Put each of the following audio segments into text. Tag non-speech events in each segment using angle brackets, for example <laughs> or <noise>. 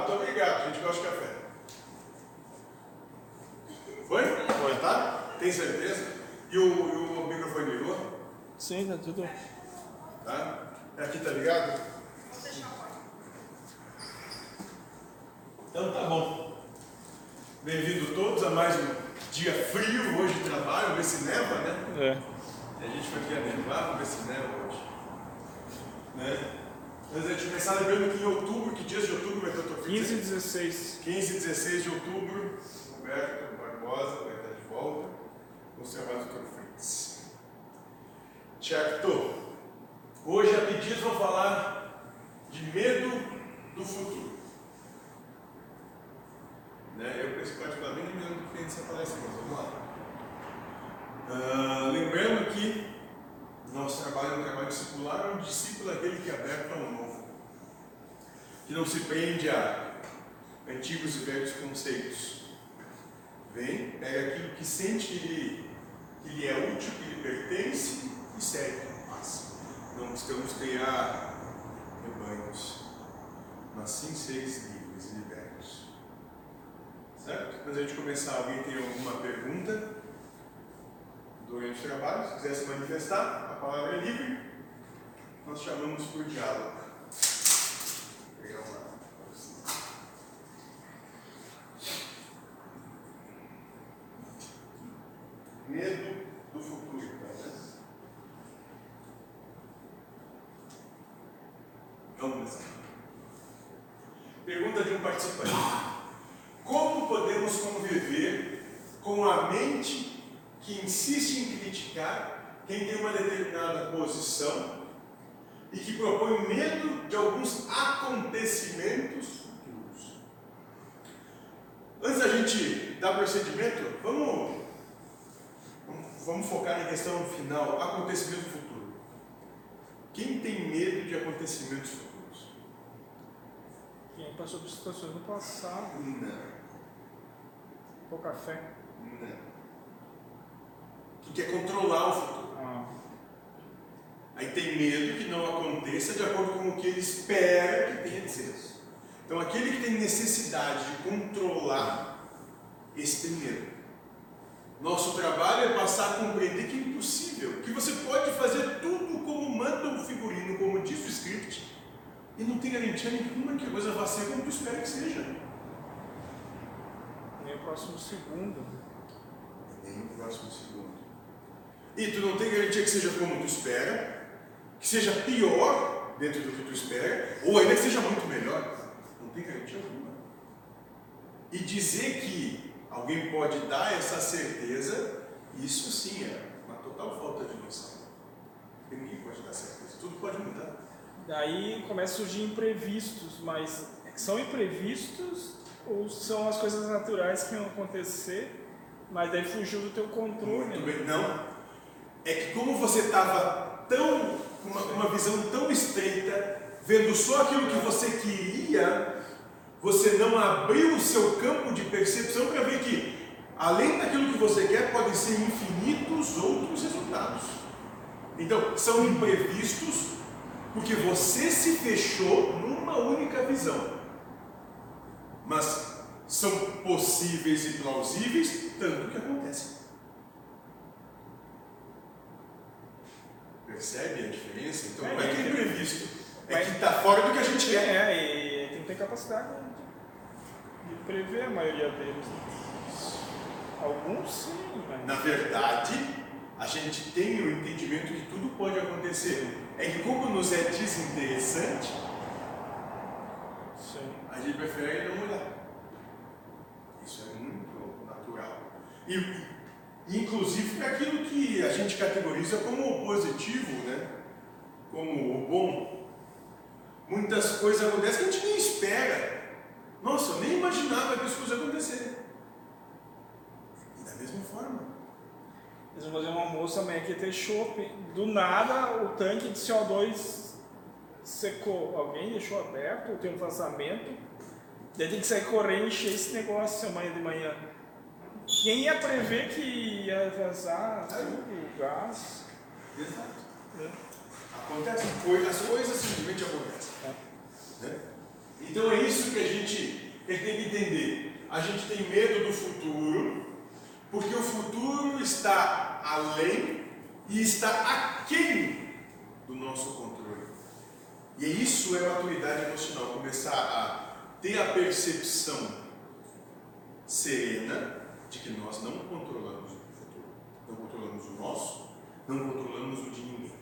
Muito obrigado, a gente gosta de café. Foi? Foi, tá? Tem certeza? E o, e o microfone ligou? Sim, tá tudo. Tá? Aqui tá ligado? Então tá bom. Bem-vindo todos a mais um dia frio hoje de trabalho, vamos ver se neva, né? É. A gente foi aqui a nevar, vamos ver se neva hoje. Né? Antes da gente começar, lembrando que em outubro, que dias de outubro vai ter o teu 15 e 16. 15 e 16 de outubro, Humberto Barbosa vai estar de volta com os trabalhos do. Fritz. Certo? Hoje a pedidos vão falar de medo do futuro. Né? Eu, particularmente, me lembro do que essa palestra, mas vamos lá. Ah, lembrando que nosso trabalho é um trabalho discipular, um discípulo é aquele que é aberto ao novo, que não se prende a antigos e velhos conceitos. Vem, pega aquilo que sente que lhe, que lhe é útil, que lhe pertence e segue. Mas não buscamos criar rebanhos, mas sim seres livres e libertos. Certo? Antes a gente começar, alguém tem alguma pergunta durante o trabalho? Se quiser se manifestar, a palavra é livre. Nós chamamos por diálogo. Vou pegar uma. Medo do futuro, né? Vamos começar. Pergunta de um participante. Como podemos conviver com a mente que insiste em criticar quem tem uma determinada posição e que propõe medo de alguns acontecimentos futuros? Antes da gente dar procedimento, vamos, vamos, focar na questão final, acontecimento futuro. Quem tem medo de acontecimentos futuros? Quem passou por situações no passado, Não. pouca fé. Não. Que quer controlar o futuro. Ah, Aí tem medo que não aconteça de acordo com o que ele espera que tenha de ser. Então aquele que tem necessidade de controlar, esse tem medo. Nosso trabalho é passar a compreender que é impossível, que você pode fazer tudo como manda o figurino, como diz o script, e não tem garantia nenhuma que a coisa vá ser como tu espera que seja. nem o próximo segundo. Nem no próximo segundo. E tu não tem garantia que seja como tu espera, que seja pior dentro do que tu espera, ou ainda que seja muito melhor. Não tem garantia alguma. E dizer que alguém pode dar essa certeza, isso sim é uma total falta de noção. Ninguém pode dar certeza, tudo pode mudar. Daí começa a surgir imprevistos, mas são imprevistos ou são as coisas naturais que iam acontecer, mas daí fugiu do teu controle. Muito bem. Não. É que como você estava tão, com uma, uma visão tão estreita, vendo só aquilo que você queria, você não abriu o seu campo de percepção para ver que, além daquilo que você quer, podem ser infinitos outros resultados. Então, são imprevistos porque você se fechou numa única visão. Mas são possíveis e plausíveis, tanto que acontecem. Percebe a diferença? Então É, não é que é é. imprevisto, é que está fora do que a gente quer. É, e tem que ter capacidade de prever a maioria deles. Alguns sim, mas. Na verdade, a gente tem o entendimento que tudo pode acontecer. É que como nos é desinteressante, Sim. a gente prefere não olhar. Isso é muito natural. E, e, inclusive para aquilo que a gente categoriza como o positivo, né? como o bom. Muitas coisas acontecem que a gente nem espera. Nossa, eu nem imaginava que isso fosse acontecer. E da mesma forma. Eles vão fazer um almoço amanhã que ter chopp. Do nada, o tanque de CO2 secou. Alguém deixou aberto, tem um vazamento. Daí tem que sair correndo e encher esse negócio amanhã de manhã. Quem ia prever que ia vazar tudo, gás? Exato. Acontecem coisas, as coisas simplesmente acontecem. né? Então é isso que a gente tem que entender. A gente tem medo do futuro, porque o futuro está além e está aquém do nosso controle. E isso é maturidade emocional, começar a ter a percepção serena de que nós não controlamos o futuro, não controlamos o nosso, não controlamos o de ninguém.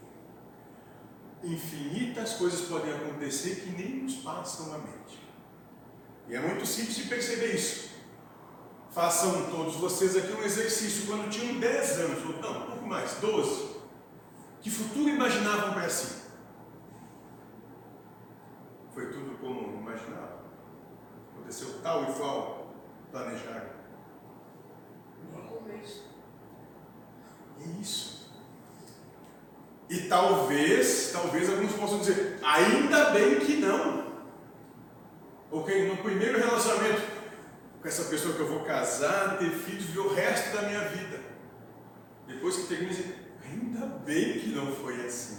Infinitas coisas podem acontecer que nem nos passam a mente. E é muito simples de perceber isso. Façam todos vocês aqui um exercício quando tinham 10 anos, ou não, um pouco mais, 12. Que futuro imaginavam para si? Foi tudo como imaginavam? Aconteceu tal e qual planejaram? É isso. E talvez, talvez alguns possam dizer, ainda bem que não. Ok, no primeiro relacionamento com essa pessoa que eu vou casar, ter filhos, ver o resto da minha vida. Depois que termina, ainda bem que não foi assim.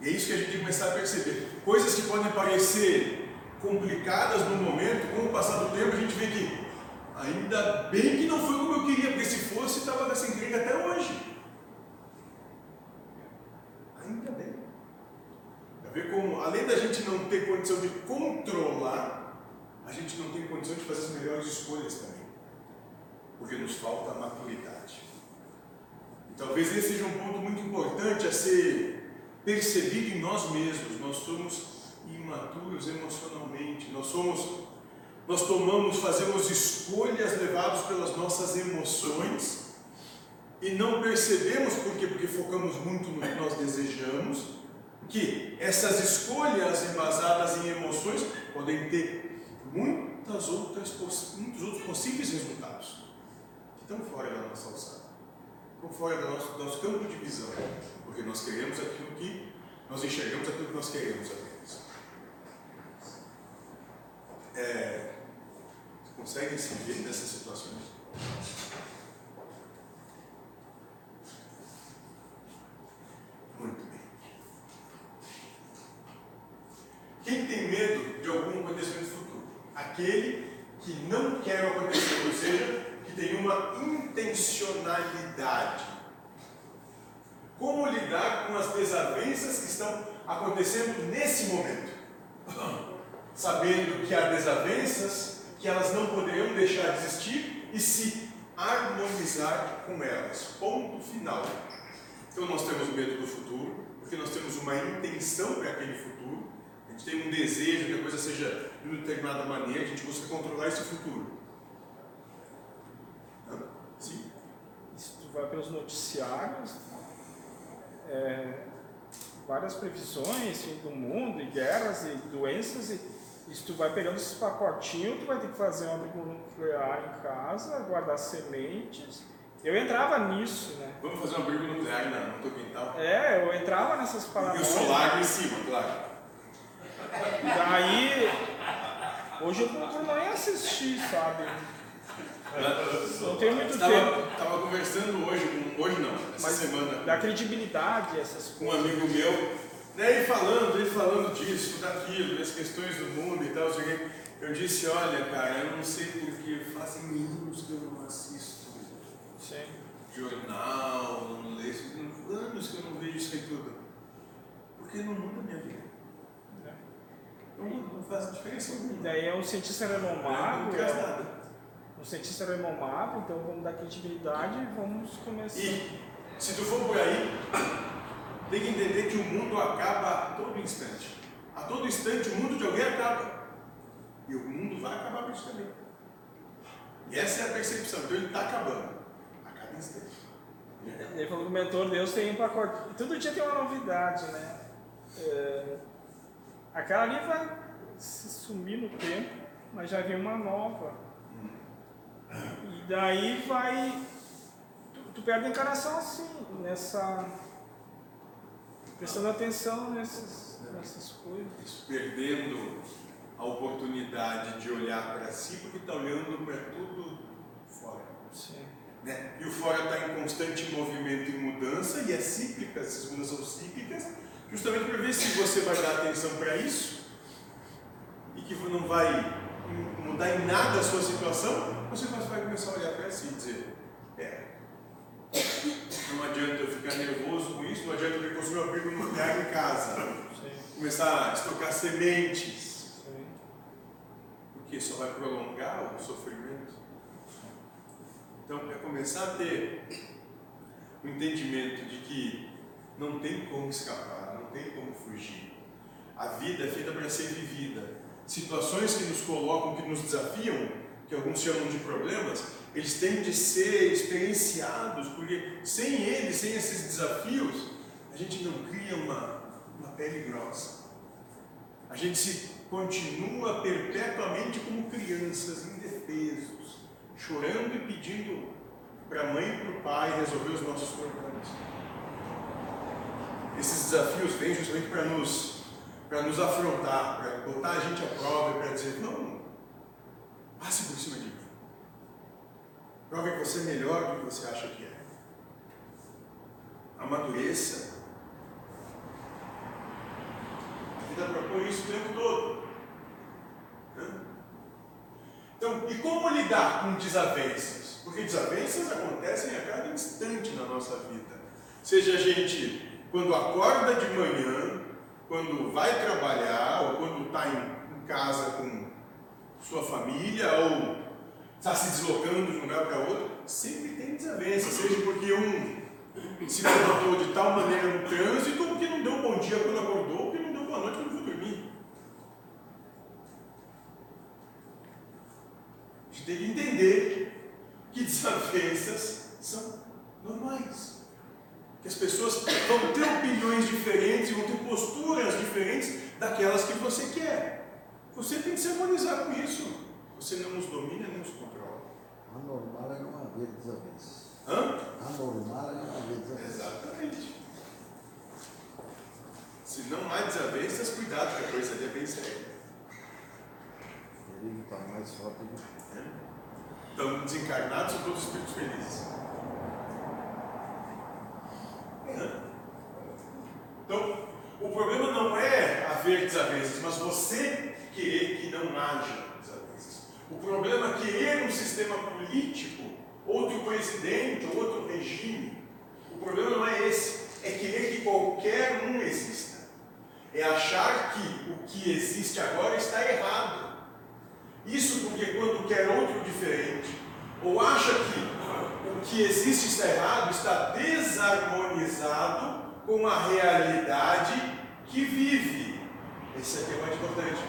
E é isso que a gente tem começar a perceber. Coisas que podem parecer complicadas no momento, com o passar do tempo, a gente vê que ainda bem que não foi como eu queria, porque se fosse, estava nessa encrenca até hoje. Ainda bem. Para ver como, além da gente não ter condição de controlar, a gente não tem condição de fazer as melhores escolhas também. Porque nos falta maturidade. E talvez esse seja um ponto muito importante a ser percebido em nós mesmos. Nós somos imaturos emocionalmente, nós somos nós tomamos, fazemos escolhas levados pelas nossas emoções e não percebemos por quê? Porque focamos muito no que nós desejamos, que essas escolhas embasadas em emoções podem ter muitas outras, muitos outros possíveis resultados que estão fora da nossa alçada, estão fora do nosso, do nosso campo de visão, porque nós queremos aquilo que nós enxergamos aquilo que nós queremos apenas. É, conseguem se ver nessas situações? Muito bem. Quem tem medo de algum acontecimento futuro? Aquele que não quer acontecer, ou seja, que tem uma intencionalidade. Como lidar com as desavenças que estão acontecendo nesse momento? <coughs> Sabendo que há desavenças, que elas não poderiam deixar de existir e se harmonizar com elas. Ponto final. Então nós temos medo do futuro, porque nós temos uma intenção para aquele futuro, a gente tem um desejo que a coisa seja de uma determinada maneira, a gente busca controlar esse futuro. Sim? Se tu vai pelos noticiários, é, várias previsões do mundo, e guerras e doenças, e, e se tu vai pegando esses pacotinhos, tu vai ter que fazer um abrigo nuclear em casa, guardar sementes. Eu entrava nisso, né? Vamos fazer um abrigo nuclear na, no teu quintal? É, eu entrava nessas E o solar em cima, claro. E daí, hoje eu procuro nem assistir, sabe? Não tenho muito tempo. Estava tava conversando hoje, hoje não, essa Mas semana, dá credibilidade essas com um coisas. amigo meu, né, ele falando, ele falando disso, daquilo, das questões do mundo e tal, sei eu disse, olha cara, eu não sei porque fazem anos que eu não assisto Sim. jornal, não leio, isso, anos que eu não vejo isso aí tudo. Porque não muda a minha vida. Não, não faz diferença alguma. daí é um cientista Não renomado, traz é nada. um cientista renomado, então vamos dar credibilidade e vamos começar. E se tu for por aí, tem que entender que o mundo acaba a todo instante. A todo instante o mundo de alguém acaba. E o mundo vai acabar com isso também. E essa é a percepção. Então ele está acabando. A cada instante. Ele falou que o mentor Deus tem um pacote. Todo dia tem uma novidade, né? É, aquela ali vai se sumir no tempo, mas já vem uma nova. E daí vai. Tu, tu perde a encarnação assim, nessa. prestando atenção nessas, nessas coisas. Perdendo a oportunidade de olhar para si, porque está olhando para tudo fora. Sim. né? E o fora está em constante movimento e mudança, e é cíclica, essas mudanças são cíclicas, justamente para ver se você vai dar atenção para isso e que não vai mudar em nada a sua situação, você vai começar a olhar para si e dizer: É, não adianta eu ficar nervoso com isso, não adianta eu construir uma briga nuclear em casa, Sim. começar a estocar sementes, Sim. porque isso vai prolongar o sofrimento. Então, é começar a ter o entendimento de que não tem como escapar, tem como fugir. A vida é feita para ser vivida. Situações que nos colocam, que nos desafiam, que alguns chamam de problemas, eles têm de ser experienciados, porque sem eles, sem esses desafios, a gente não cria uma, uma pele grossa. A gente se continua perpetuamente como crianças indefesos, chorando e pedindo para a mãe e para o pai resolver os nossos problemas. Esses desafios vêm justamente para nos, nos afrontar, para botar a gente à prova e para dizer: não, passe por cima de mim. Prove que você é melhor do que você acha que é. Amadureça. A vida propõe isso o tempo todo. Então, e como lidar com desavenças? Porque desavenças acontecem a cada instante na nossa vida. Seja a gente quando acorda de manhã, quando vai trabalhar, ou quando está em, casa com sua família, ou está se deslocando de um lugar para outro, sempre tem desavença, seja porque um se comportou de tal maneira no trânsito, ou porque não deu bom dia quando acordou, ou porque não deu boa noite quando foi dormir. A gente tem que entender que <laughs> desavenças são normais. Que as pessoas vão ter opiniões diferentes e vão ter posturas diferentes daquelas que você quer. Você tem que se harmonizar com isso. Você não nos domina nem nos controla. Anormal é não haver desavenças. Hã? Anormal é não haver desavenças. Exatamente. Se não há desavenças, cuidado que a coisa ali é bem séria. Perigo está mais forte do que. É. Estão desencarnados ou todos espíritos felizes? Então, o problema não é haver desavenças, mas você querer que não haja desavenças. O problema é querer um sistema político, outro presidente, outro regime. O problema não é esse, é querer que qualquer um exista. É achar que o que existe agora está errado. Isso porque quando quer outro diferente, ou acha que que existe está errado, está desarmonizado com a realidade que vive. Esse aqui é mais importante.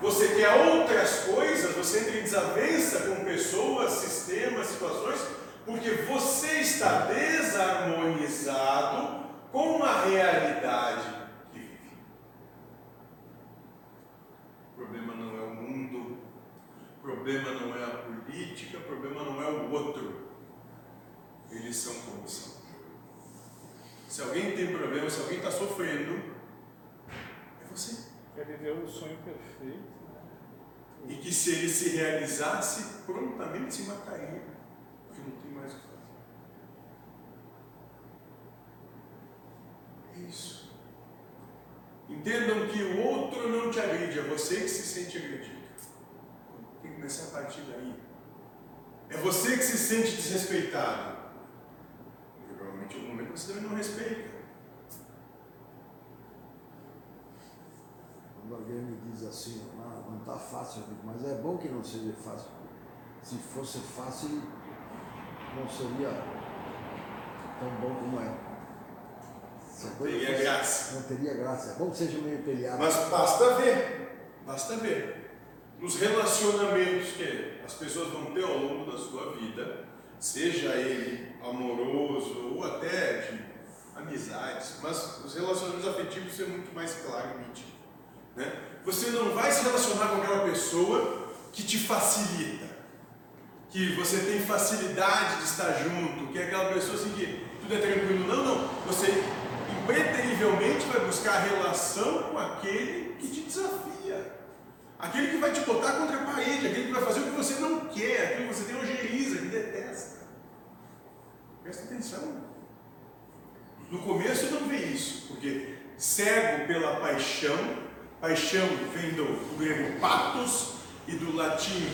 Você quer outras coisas, você entra em desavença com pessoas, sistemas, situações, porque você está desarmonizado com a realidade que vive. O problema não é o mundo, o problema não é a política, o problema não é o outro. Eles são como são. Se alguém tem problema, se alguém está sofrendo, é você. Quer viver o sonho perfeito. Né? E que se ele se realizasse, prontamente se mataria. Porque não tem mais o que fazer. É isso. Entendam que o outro não te agride, é você que se sente agredido. Tem que começar a partir daí. É você que se sente desrespeitado em algum momento você também não respeita. Quando alguém me diz assim, ah, não está fácil, mas é bom que não seja fácil. Se fosse fácil, não seria tão bom como é. Não teria fosse, graça. Não teria graça. É bom que seja meio peleado. Mas basta ver, basta ver. Nos relacionamentos que as pessoas vão ter ao longo da sua vida, seja ele amoroso ou até de amizades, mas os relacionamentos afetivos são muito mais claro e nítido. Né? Você não vai se relacionar com aquela pessoa que te facilita, que você tem facilidade de estar junto, que é aquela pessoa assim que tudo é tranquilo. Não, não. Você impreterivelmente vai buscar a relação com aquele que te desafia. Aquele que vai te botar contra a parede, aquele que vai fazer o que você não quer, aquele que você tem ojeriza, que detesta. Presta atenção. No começo não vê isso, porque cego pela paixão, Paixão vem do, do grego patos e do latim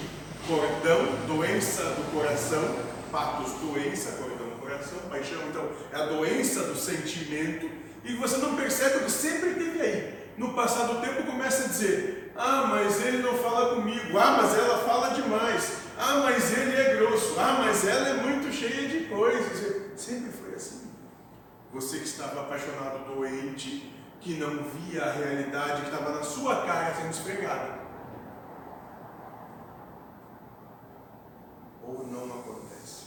cordão, doença do coração. Patos, doença, cordão, coração. Paixão, então, é a doença do sentimento. E você não percebe que sempre teve aí. No passar do tempo começa a dizer: Ah, mas ele não fala comigo. Ah, mas ela fala demais. Ah, mas ele é grosso. Ah, mas ela é muito cheia de coisas. Sempre foi assim. Você que estava apaixonado, doente, que não via a realidade que estava na sua cara sendo esfregada. Ou não acontece.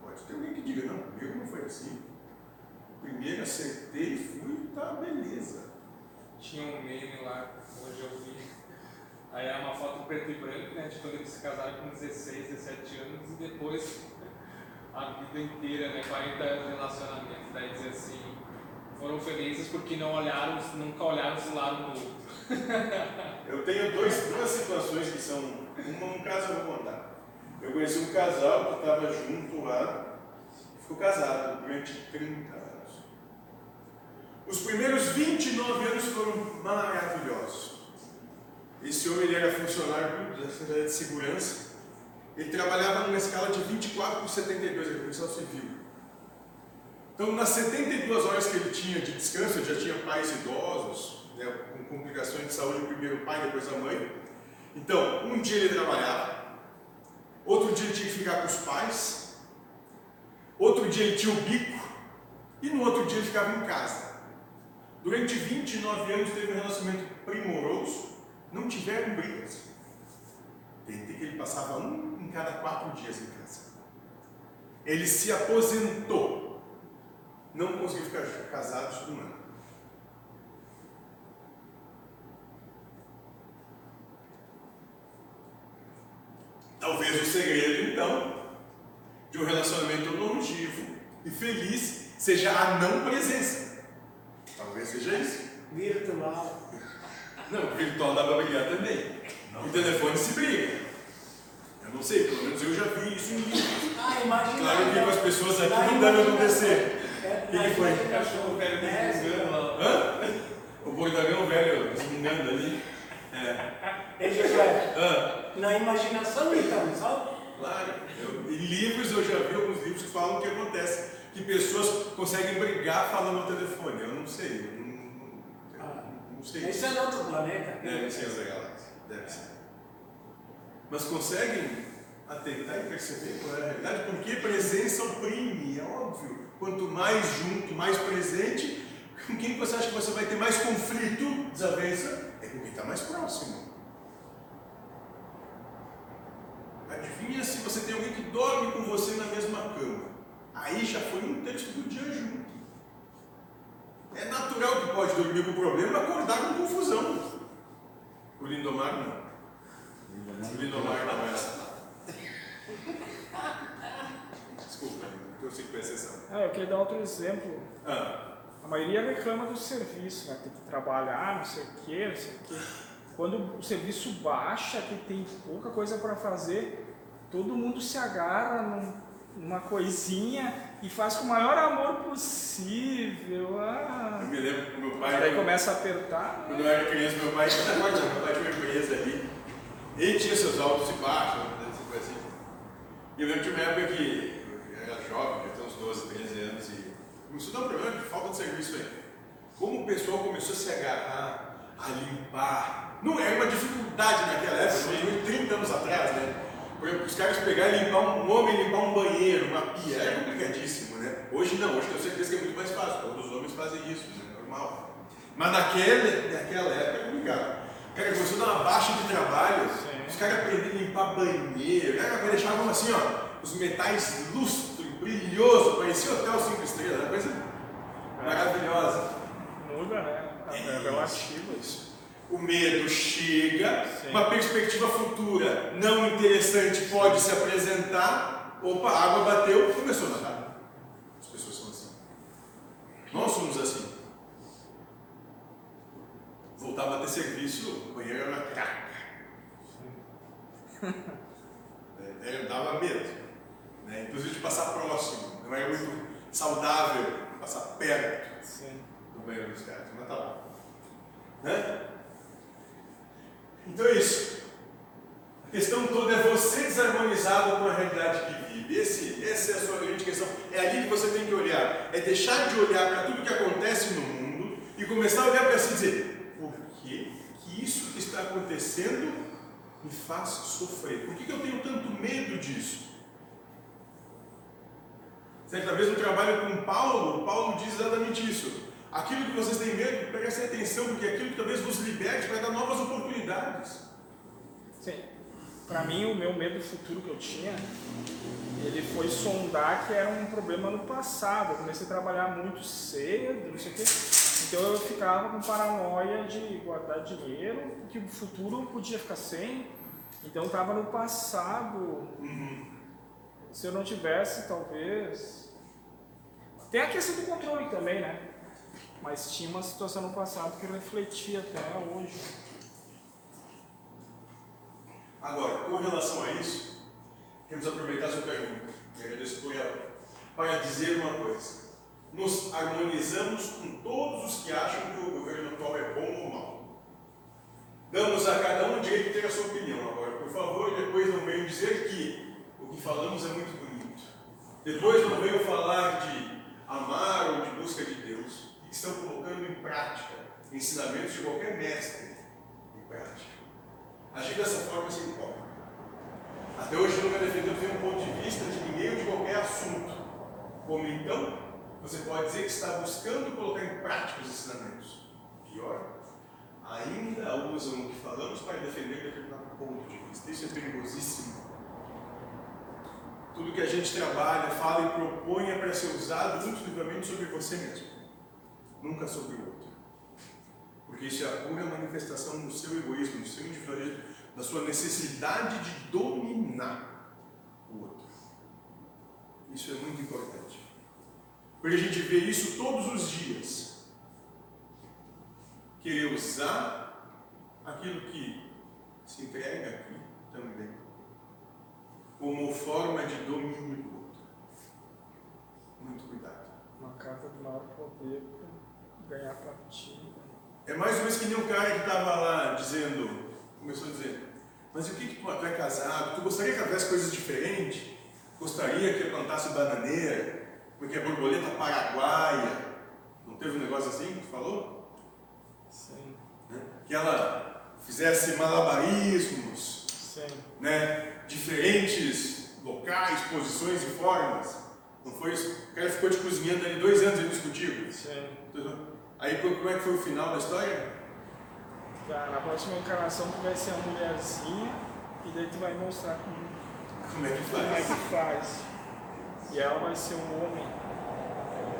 Pode ter alguém que diga, não, comigo não foi assim. Primeiro acertei, fui, tá beleza. Tinha um meme lá, hoje eu vi. Aí é uma foto preto e branco, né? De quando eles se casaram com 16, 17 anos e depois a vida inteira, né? 40 anos de relacionamento. Daí diz assim, foram felizes porque não olharam, nunca olharam se lado no outro. <laughs> Eu tenho dois, duas situações que são. Uma, um caso eu vou contar. Eu conheci um casal que estava junto lá, ficou casado durante 30 anos. Os primeiros 29 anos foram maravilhosos. Esse homem ele era funcionário da Secretaria de Segurança. Ele trabalhava numa escala de 24 por 72, ele policial civil. Então, nas 72 horas que ele tinha de descanso, ele já tinha pais idosos, né, com complicações de saúde, primeiro o pai, depois a mãe. Então, um dia ele trabalhava, outro dia ele tinha que ficar com os pais, outro dia ele tinha o bico, e no outro dia ele ficava em casa. Durante 29 anos teve um relacionamento primoroso, não tiveram brigas. Tem que ele passava um em cada quatro dias em casa. Ele se aposentou. Não conseguiu ficar casado um ano. Talvez o segredo, então, de um relacionamento longevo e feliz seja a não presença. Talvez seja isso. Virtual. Não, virtual dá para brigar também. O telefone se briga. Eu não sei, pelo menos eu já vi isso em livros. Ah, imagina. Claro que com as pessoas aqui não deve imaginação- acontecer. É, O que foi? imaginação- Cachorro velho me É, lá. Hã? O bordagão velho desmungando ali. É. Ei, Josué, Hã? na imaginação então, sabe? Claro. Eu, em livros eu já vi alguns livros que falam que acontece. Que pessoas conseguem brigar falando ao telefone. Eu não sei. Eu não, Ah. não sei. Isso é de outro planeta. Deve ser outra galáxia. Deve ser. Mas conseguem atentar e perceber qual é a realidade? Porque presença oprime, é óbvio. Quanto mais junto, mais presente, com quem você acha que você vai ter mais conflito, desavença? É com quem está mais próximo. Adivinha se você tem alguém que dorme com você na mesma cama. Aí já foi um texto do dia junto. É natural que pode dormir com problema e acordar com confusão. O Lindomar não. O Lindomar não é essa. Desculpa, eu sei que foi exceção. Ah, eu queria dar outro exemplo. Ah, A maioria reclama do serviço, né? Tem que trabalhar, não sei o quê, não sei o quê. Quando o serviço baixa, que tem pouca coisa para fazer, todo mundo se agarra num- numa coisinha e faz com o maior amor possível. Ah, eu me lembro que meu Aí pai. começa a apertar. Quando eu era criança, meu pai, meu pai tinha uma empresa ali. Ele tinha seus altos e baixos, né, essa coisa assim. E eu lembro de uma época que eu era jovem, eu tinha uns 12, 13 anos, e começou a dar um problema de falta de serviço aí. Como o pessoal começou a se agarrar, a limpar. Não era uma dificuldade naquela época, foi 30 anos atrás, né? Por exemplo, os caras pegarem e limpar um, um homem limpar um banheiro, uma pia, era complicadíssimo, né? Hoje não, hoje tenho certeza que é muito mais fácil, todos os homens fazem isso, né? normal. Mas naquela, naquela época é complicado. Cara, começou a dar uma baixa de trabalho, Sim. os caras aprenderam a limpar banheiro, cara, deixavam assim, ó, os metais lustro, brilhoso, parecia hotel cinco estrelas, uma coisa maravilhosa. Muda, né? É Isso. relativo. Isso. O medo chega, Sim. uma perspectiva futura não interessante pode se apresentar. Opa, a água bateu, começou a nadar. As pessoas são assim. Nós somos assim. Voltava a ter serviço, o banheiro era craca. <laughs> É, é, dava medo. Né? Inclusive de passar próximo. Não era muito saudável passar perto. Sim. no banheiro dos caras, mas tá lá. Né? Então é isso. A questão toda é você desarmonizado com a realidade que vive. Esse, essa é a sua grande questão. É ali que você tem que olhar. É deixar de olhar para tudo que acontece no mundo e começar a olhar para si e dizer: por que, que isso que está acontecendo me faz sofrer? Por que, que eu tenho tanto medo disso? Certa vez no trabalho com Paulo, Paulo diz exatamente isso. Aquilo que vocês têm medo, prestem atenção, porque é aquilo que talvez vos liberte vai dar novas oportunidades. Sim. Para mim, o meu medo futuro que eu tinha, ele foi sondar que era um problema no passado. Eu comecei a trabalhar muito cedo, não sei o quê. Então eu ficava com paranoia de guardar dinheiro, que o futuro podia ficar sem. Então estava no passado. Uhum. Se eu não tivesse, talvez. Tem a questão do controle também, né? Mas tinha uma situação no passado que refletia até hoje. Agora, com relação a isso, queremos aproveitar sua pergunta, e agradeço por ela, para dizer uma coisa. Nos harmonizamos com todos os que acham que o governo atual é bom ou mau. Damos a cada um o direito de ter a sua opinião. Agora, por favor, depois não venham dizer que o que falamos é muito bonito. Depois não venham falar de amar ou de busca de Deus. Estão colocando em prática ensinamentos de qualquer mestre em prática. Agir dessa forma se importa. Até hoje nunca defendeu ter um ponto de vista de ninguém ou de qualquer assunto. Como então, você pode dizer que está buscando colocar em prática os ensinamentos. Pior, ainda usam o que falamos para defender determinado ponto de vista. Isso é perigosíssimo. Tudo que a gente trabalha, fala e propõe é para ser usado exclusivamente sobre você mesmo, nunca sobre o outro. Porque isso é a pura manifestação do seu egoísmo, do seu individualismo, da sua necessidade de dominar o outro. Isso é muito importante. Porque a gente vê isso todos os dias. Querer usar aquilo que se entrega aqui também, como forma de domínio do outro. Muito cuidado. Uma carta de maior poder ganhar partida. É mais ou menos que nem um cara que estava lá dizendo, começou a dizer, mas o que, que tu, é casado? Tu gostaria que houvesse coisas diferentes? Gostaria que eu plantasse bananeira? Porque a borboleta paraguaia? Não teve um negócio assim que tu falou? Sim, Né? Que ela fizesse malabarismos, sim. né? diferentes locais, posições e formas. Não foi isso? O cara ficou te cozinhando ali dois anos ali contigo. sim. Aí como é que foi o final da história? Tá, na próxima encarnação tu vai ser a mulherzinha e daí tu vai mostrar como, Como é que como é faz? que faz. E ela vai ser um homem.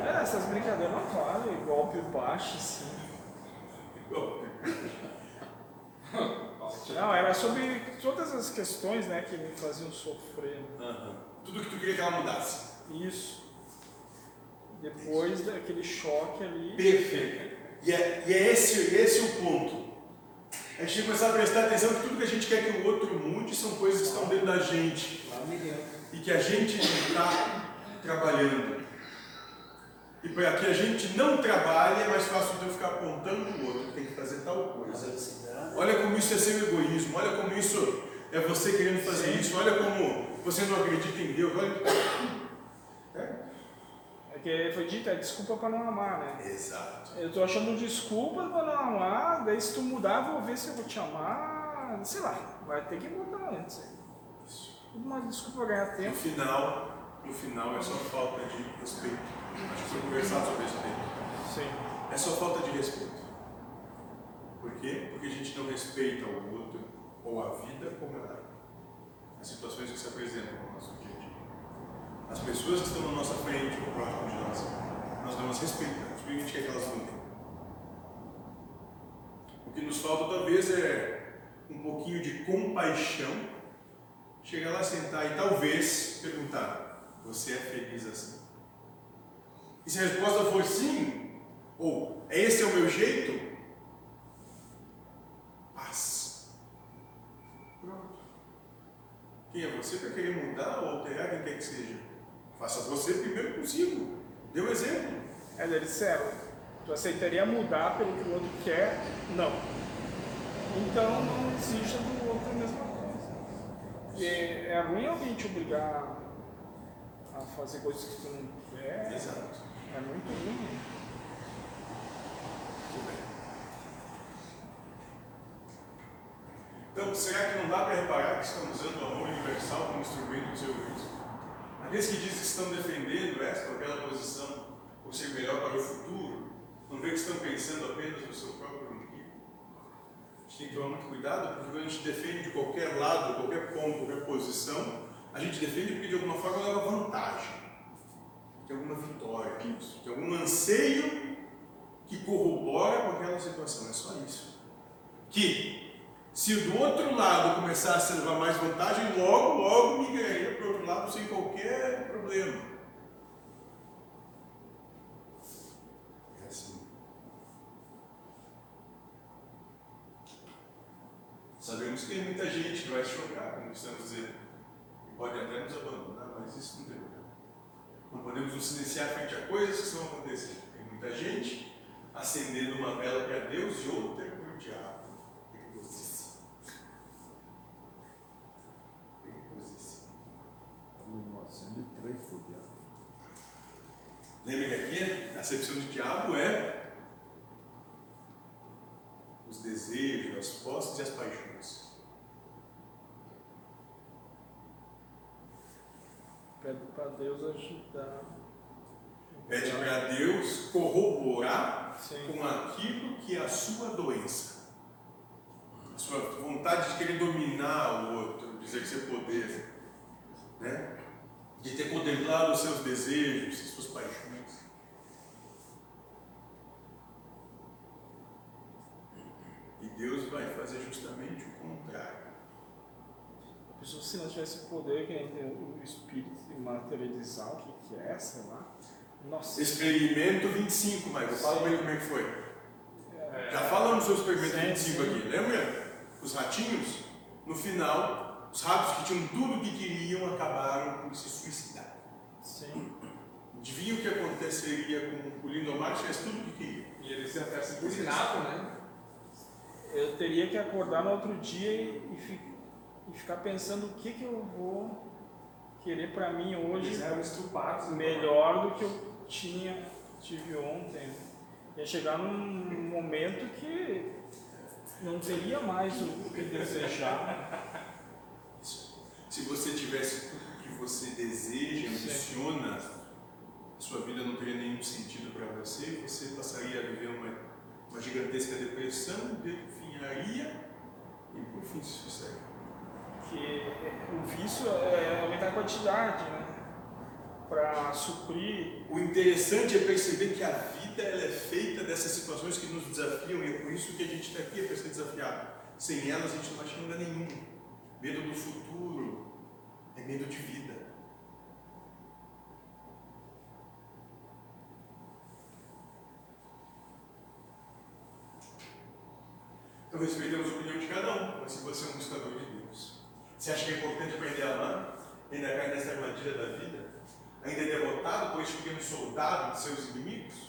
É, essas brincadeiras não valem, golpe baixo, sim. Não, era sobre todas as questões né, que me faziam sofrer. Aham. Tudo que tu queria que ela mudasse. Isso. Depois daquele choque ali. Perfeito. E é, e é esse, esse o ponto. A gente tem que começar a prestar atenção que tudo que a gente quer que o outro mude são coisas que estão dentro da gente e que a gente está trabalhando. E para que a gente não trabalhe, é mais fácil de eu ficar apontando o outro, tem que fazer tal coisa. Olha como isso é seu egoísmo, olha como isso é você querendo fazer isso, olha como você não acredita em Deus. Olha... É? É que foi dito, é desculpa pra não amar, né? Exato. Eu tô achando desculpa pra não amar, daí se tu mudar, vou ver se eu vou te amar. Sei lá, vai ter que mudar antes. Tudo uma desculpa pra ganhar No tempo. final, no final é só falta de respeito. Acho que foi conversado sobre respeito. Sim. É só falta de respeito. Por quê? Porque a gente não respeita o outro ou a vida como ela é. As situações que se apresentam no a dia. As pessoas que estão na nossa frente, ou próximo de nós, nós não as respeitamos, porque a gente quer que elas mudem. O que nos falta talvez é um pouquinho de compaixão, chegar lá, sentar e talvez perguntar: Você é feliz assim? E se a resposta for sim, ou esse é o meu jeito, paz. Pronto. Quem é você para querer mudar ou alterar quem quer que seja? Faça você primeiro consigo. Dê o exemplo. É, eles disseram, Tu aceitaria mudar pelo que o outro quer? Não. Então não exija do outro a mesma coisa. Porque é ruim alguém te obrigar a fazer coisas que tu não quer. Exato. É muito ruim. Muito bem. Então, será que não dá para reparar que estamos usando o amor universal como instrumento do seu egoísmo? Aqueles que dizem que estão defendendo esta ou aquela posição por ser melhor para o futuro, não vê que estão pensando apenas no seu próprio umbigo? A gente tem que tomar muito cuidado, porque quando a gente defende de qualquer lado, qualquer ponto, qualquer posição, a gente defende porque de alguma forma leva vantagem, de alguma vitória, de algum anseio que corrobora com aquela situação. É só isso. Que se do outro lado começasse a levar mais vantagem, logo, logo migraria para o outro lado sem qualquer problema. É assim. Sabemos que tem muita gente que vai chocar, como estamos dizendo, e pode até nos abandonar, mas isso não tem problema. Não podemos nos silenciar frente a coisas que estão acontecendo. Tem muita gente acendendo uma vela para Deus e outra para o diabo. Perigosíssimo. Perigosíssimo. Não acende três por diabo. Lembra que aqui a acepção de diabo é os desejos, as posses e as paixões. Pede para Deus ajudar. Pede para Deus corroborar Sim. com aquilo que é a sua doença. A sua vontade de querer dominar o outro, de exercer poder. Né? De ter contemplado os seus desejos, as suas paixões. E Deus vai fazer justamente o contrário. A pessoa, se não tivesse poder, que o espírito de materializar o que, que é, sei lá. Nossa. Experimento 25, Michael. Fala pra mim como é que foi. Já falamos sobre o experimento Sim, 25 sim. aqui, lembra? Os ratinhos, no final, os ratos que tinham tudo o que queriam acabaram por se suicidar. Sim. Adivinha o que aconteceria com o Lindomar se tivesse tudo o que queria? E eles até se impugnavam, né? Eu teria que acordar no outro dia e, e fi- e ficar pensando o que, que eu vou querer para mim hoje Eles eram estupados. né? melhor do que eu tinha, tive ontem. Ia chegar num momento que não teria mais o que desejar. Se você tivesse tudo o que você deseja, ambiciona, a sua vida não teria nenhum sentido para você, você passaria a viver uma, uma gigantesca depressão, definharia e por fim se suicidaria. Que o vício é aumentar a quantidade, né? Para suprir. O interessante é perceber que a vida ela é feita dessas situações que nos desafiam e é por isso que a gente está aqui, é para ser desafiado. Sem elas a gente não vai chegar nenhum. Medo do futuro é medo de vida. Então respeitamos a opinião de cada um, mas se você é um buscador de Deus, você acha que é importante aprender a amar? Ainda cai nessa armadilha da vida? Ainda é derrotado por este pequeno soldado de seus inimigos?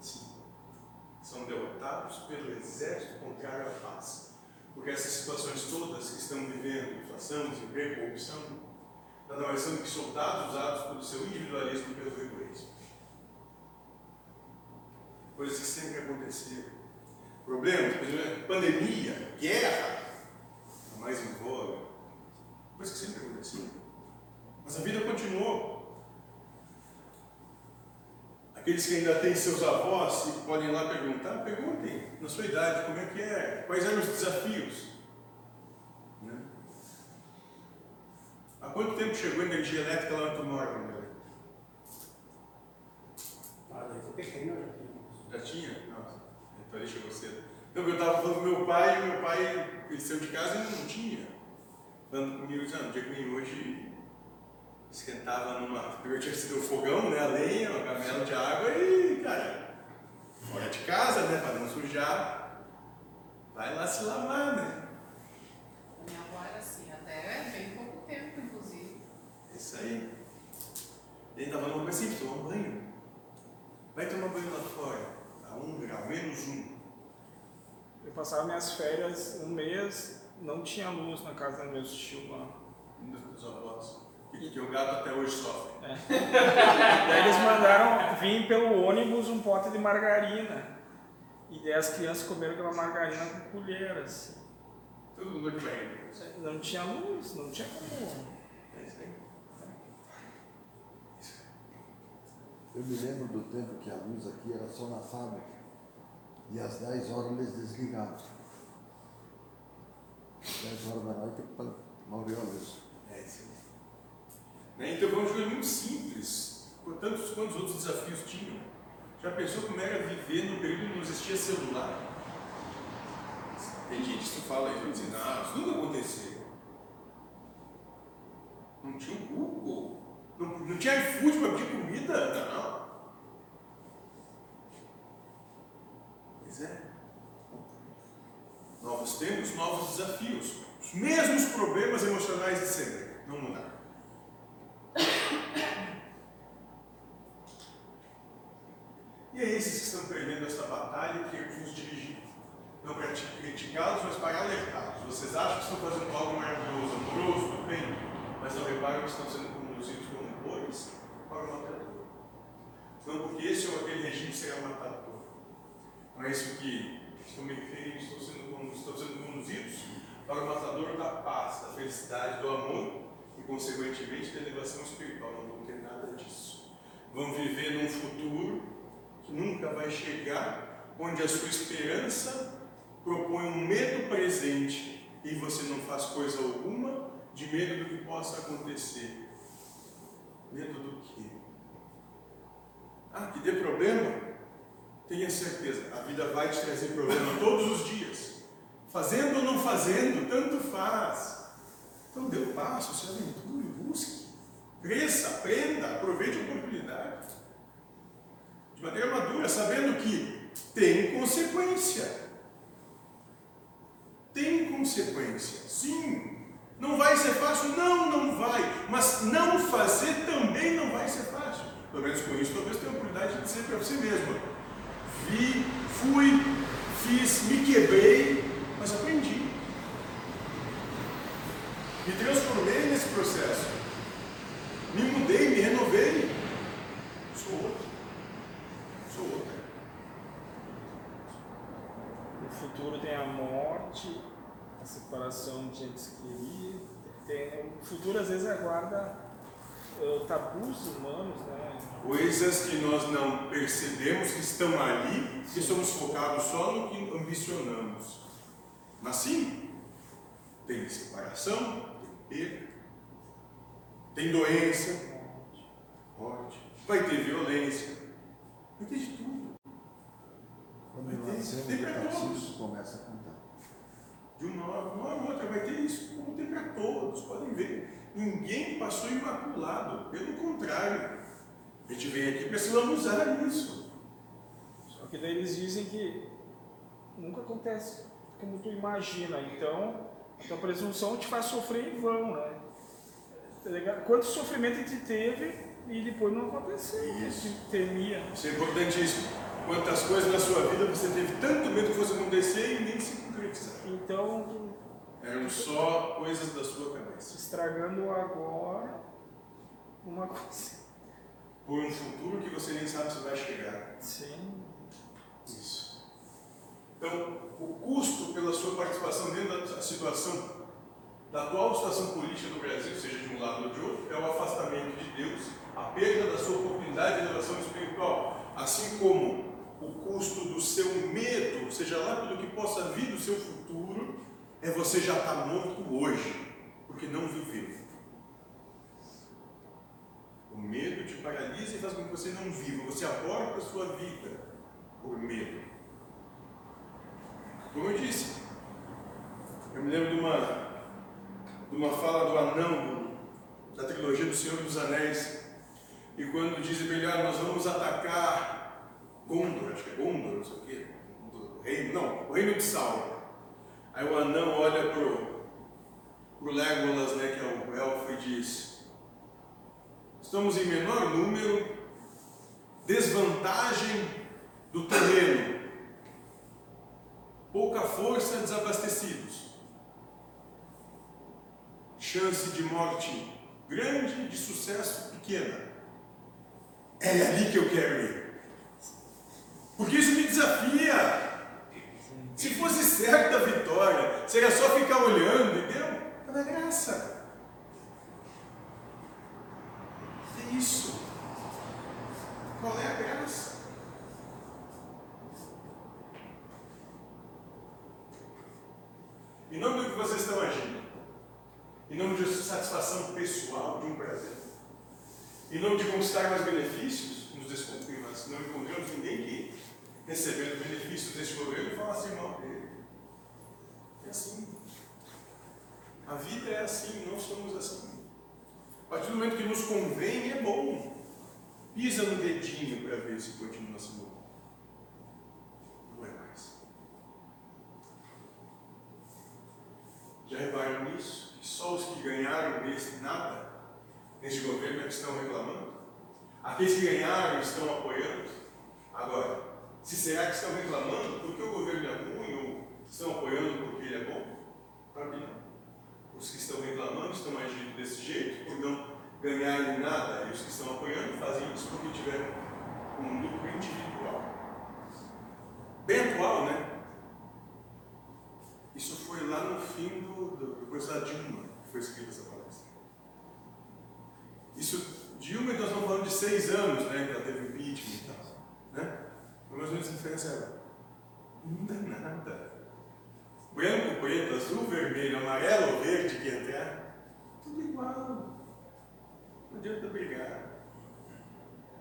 Sim. São derrotados pelo exército contrário à paz. Porque essas situações todas que estão vivendo, inflação, desemprego, corrupção, nada mais são que soldados usados pelo seu individualismo e pelo egoísmo. Coisas que sempre aconteceram. Problemas, exemplo, pandemia, guerra, a mais em voga. Coisas que sempre aconteciam. Mas a vida continuou. Aqueles que ainda têm seus avós e podem lá perguntar, perguntem na sua idade como é que é, quais eram os desafios. Né? Há quanto tempo chegou a energia elétrica lá tua mora, André? Ah, daí foi pequeno, já tinha. Já tinha? Então ele chegou cedo. Então, eu estava falando do meu pai, e meu pai, ele saiu de casa e não tinha. Falando comigo, dizendo, no dia que nem hoje, esquentava numa. Primeiro tinha sido o fogão, né? A lenha, uma camela de água e, cara, fora de casa, né? Para não sujar. Vai lá se lavar, né? A minha avó era assim, até bem pouco tempo, inclusive. É Isso aí. Ele tava numa coisa assim, toma banho. Vai tomar banho lá fora. A um grau, menos um. Eu passava minhas férias um mês, não tinha luz na casa dos meus tios lá. dos avós. E que o gato até hoje sofre. <laughs> Daí eles mandaram vir pelo ônibus um pote de margarina. E daí as crianças comeram aquela margarina com colher, assim. Todo mundo vai. Não tinha luz, não tinha como. É isso aí. Eu me lembro do tempo que a luz aqui era só na fábrica. E às 10 horas eles desligavam. Às 10 horas da noite, pam, morreu a. É isso aí. Né? Então vamos jogar muito simples. Tantos quantos outros desafios tinham. Já pensou como era viver no período que não existia celular? Tem gente que fala isso e diz, não, isso nunca aconteceu. Não tinha o Google. Não, não tinha iFood para pedir comida? Não. Pois é. Novos tempos, novos desafios. Os mesmos problemas emocionais de sempre. Não mudaram. E é esses que estão perdendo esta batalha que eu vos dirigi. Não para criticá-los, mas para alertá-los. Vocês acham que estão fazendo algo maravilhoso, amoroso, tudo bem, mas não reparam que estão sendo conduzidos como bois para o matador. Porque esse ou aquele regime será matador. Não é isso que estão me referindo, estão sendo, estão sendo conduzidos para o matador da paz, da felicidade, do amor e, consequentemente, da elevação espiritual. Não vão ter nada disso. Vão viver num futuro que nunca vai chegar, onde a sua esperança propõe um medo presente e você não faz coisa alguma de medo do que possa acontecer. Medo do quê? Ah, que dê problema? Tenha certeza, a vida vai te trazer problema todos os dias. Fazendo ou não fazendo, tanto faz. Então dê o passo, se aventure, busque. Cresça, aprenda, aproveite a oportunidade. De maneira madura, sabendo que tem consequência. Tem consequência, sim. Não vai ser fácil? Não, não vai. Mas não fazer também não vai ser fácil. Pelo menos com isso, talvez tenha a oportunidade de dizer para você mesmo: vi, fui, fiz, me quebrei, mas aprendi. Me transformei nesse processo. Me mudei, me renovei. Sou outro. Sou outra. No futuro tem a morte, a separação de entes queridos. Tem, o futuro às vezes aguarda uh, tabus humanos, né? Coisas que nós não percebemos que estão ali e somos focados só no que ambicionamos. Mas sim, tem separação, tem perda, tem doença, morte, vai ter violência, vai ter de tudo. Quando Vai ter, tem catecismo todos. começa a contar. De uma hora, uma hora ou outra vai ter isso, como tem para todos, podem ver. Ninguém passou imaculado, pelo contrário. A gente vem aqui para se lambuzar isso. Só que daí eles dizem que nunca acontece como tu imagina. Então, a tua presunção te faz sofrer em vão, né? Tá? Quanto sofrimento a gente teve e depois não aconteceu. a Isso. temia. Isso é importantíssimo. Quantas coisas na sua vida você teve tanto medo que fosse acontecer e nem se concretizar. Então, Eram só coisas da sua cabeça. Estragando agora uma <laughs> coisa. Por um futuro que você nem sabe se vai chegar. Sim. Isso. Então, o custo pela sua participação dentro da situação, da atual situação política do Brasil, seja de um lado ou de outro, é o afastamento de Deus, a perda da sua oportunidade de elevação espiritual, assim como o custo do seu medo, seja lá pelo que possa vir do seu futuro, é você já estar morto hoje, porque não viveu. O medo te paralisa e faz com que você não viva, você aborta a sua vida por medo. Como eu disse, eu me lembro de uma, de uma fala do anão da trilogia do Senhor dos Anéis, e quando dizem para ele, ah, nós vamos atacar Gondor, acho que é Gondor, não sei o quê, do reino, não, o reino de Sauron. Aí o anão olha pro, pro Legolas, né, que é o elfo, e diz, estamos em menor número, desvantagem do terreno, força desabastecidos. Chance de morte grande, de sucesso pequena. É ali que eu quero ir. Porque isso me desafia. Se fosse certa a vitória, seria só ficar olhando e. É a graça? É isso. Qual é a graça? Em nome do que vocês estão agindo, em nome de satisfação pessoal, de um prazer, em nome de conquistar mais benefícios, nos desconfirmamos, não encontramos ninguém que, recebendo benefícios deste governo, falasse mal dele. É assim. A vida é assim, não somos assim. A partir do momento que nos convém, é bom. Pisa no dedinho para ver se continua assim bom. Não é mais. Já repararam nisso? Que só os que ganharam nesse nada, neste governo, é que estão reclamando? Aqueles que ganharam estão apoiando? Agora, se será que estão reclamando porque o governo é ruim ou estão apoiando porque ele é bom? Para mim não. Os que estão reclamando estão agindo desse jeito por não ganharem nada, e os que estão apoiando fazem isso porque tiveram um lucro individual. Bem atual, né? Isso foi lá no fim do, do, depois da Dilma que foi escrita essa palestra. Isso, Dilma, nós estamos falando de seis anos, né? Que ela teve impeachment e tal. Né? Mas mais ou menos diferença era. Não muda nada. Branco, preto, azul, vermelho, amarelo, verde que entrar, tudo igual. Não adianta brigar.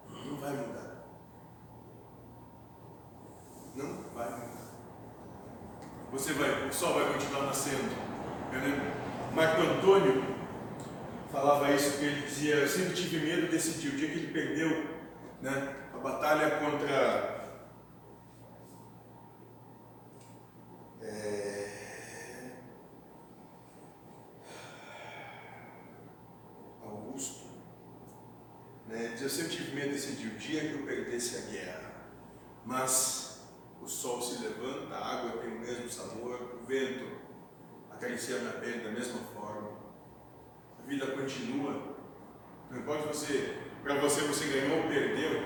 Não vai mudar. Não vai mudar. Você vai, o sol vai continuar nascendo. Eu lembro, Marco Antônio falava isso, que ele dizia, eu sempre tive medo desse dia, o dia que ele perdeu né, a batalha contra é, Augusto. Né, eu sempre tive medo desse dia, o dia que eu perdesse a guerra. Mas o sol se levanta, a água tem o mesmo sabor, o vento acaricia minha pele da mesma forma. A vida continua. Não importa você, para você você ganhou ou perdeu,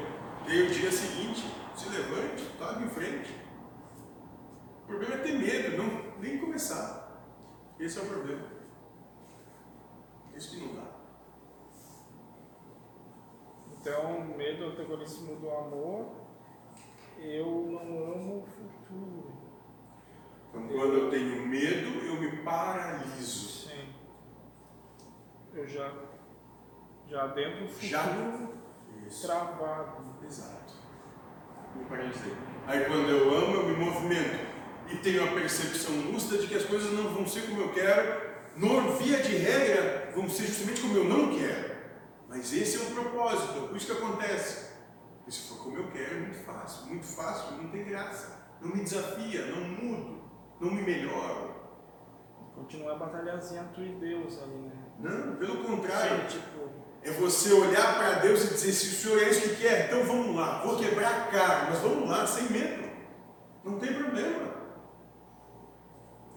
tem o dia seguinte, se levante, toque em frente. O problema é ter medo, não nem começar. Esse é o problema. Isso que não dá. Então, medo é o antagonismo do amor. Eu não amo o futuro. Então, quando eu tenho medo, eu me paraliso. Sim. Eu já, já dentro do futuro Já? Isso. travado. Exato. Me paralisei. Aí quando eu amo, eu me movimento. E tenho a percepção lúcida de que as coisas não vão ser como eu quero. No, via de regra, vão ser justamente como eu não quero. Mas esse é o propósito, é por isso que acontece. E se for como eu quero, é muito fácil. Muito fácil, não tem graça. Não me desafia, não mudo, não me melhoro. Continua a batalhazinha tu e Deus ali, né? Não, pelo contrário. Sim, tipo, É você olhar para Deus e dizer: se o Senhor é isso que quer, então vamos lá, vou quebrar a cara, mas vamos lá, sem medo. Não tem problema.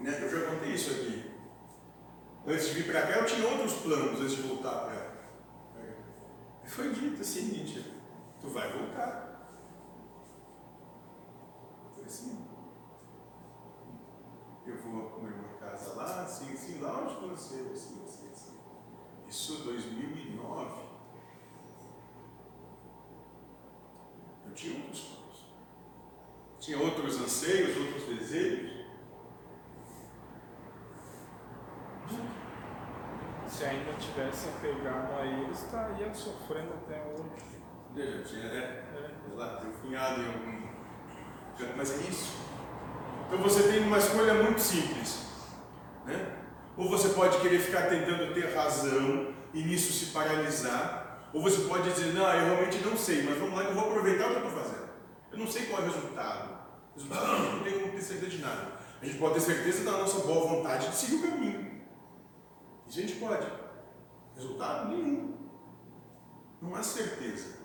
Né? Eu já contei isso aqui. Antes de vir para cá, eu tinha outros planos antes de voltar para. E foi dito assim: seguinte, tu vai voltar. Foi assim. Eu vou comer uma casa lá, assim, assim, lá onde nasceu, assim, assim, assim. Isso 2009. Eu tinha outros planos. Tinha outros anseios, outros desejos. Se ainda tivesse apegado a ele, estaria sofrendo até hoje. Eu tinha, né? É. Lá, tem finhado em algum. Mas é isso. Então você tem uma escolha muito simples. Né? Ou você pode querer ficar tentando ter razão e nisso se paralisar. Ou você pode dizer, não, eu realmente não sei, mas vamos lá que eu vou aproveitar o que eu estou fazendo. Eu não sei qual é o resultado. O resultado não tenho como ter certeza de nada. A gente pode ter certeza da nossa boa vontade de seguir o caminho. E a gente pode. Resultado nenhum. Não há certeza.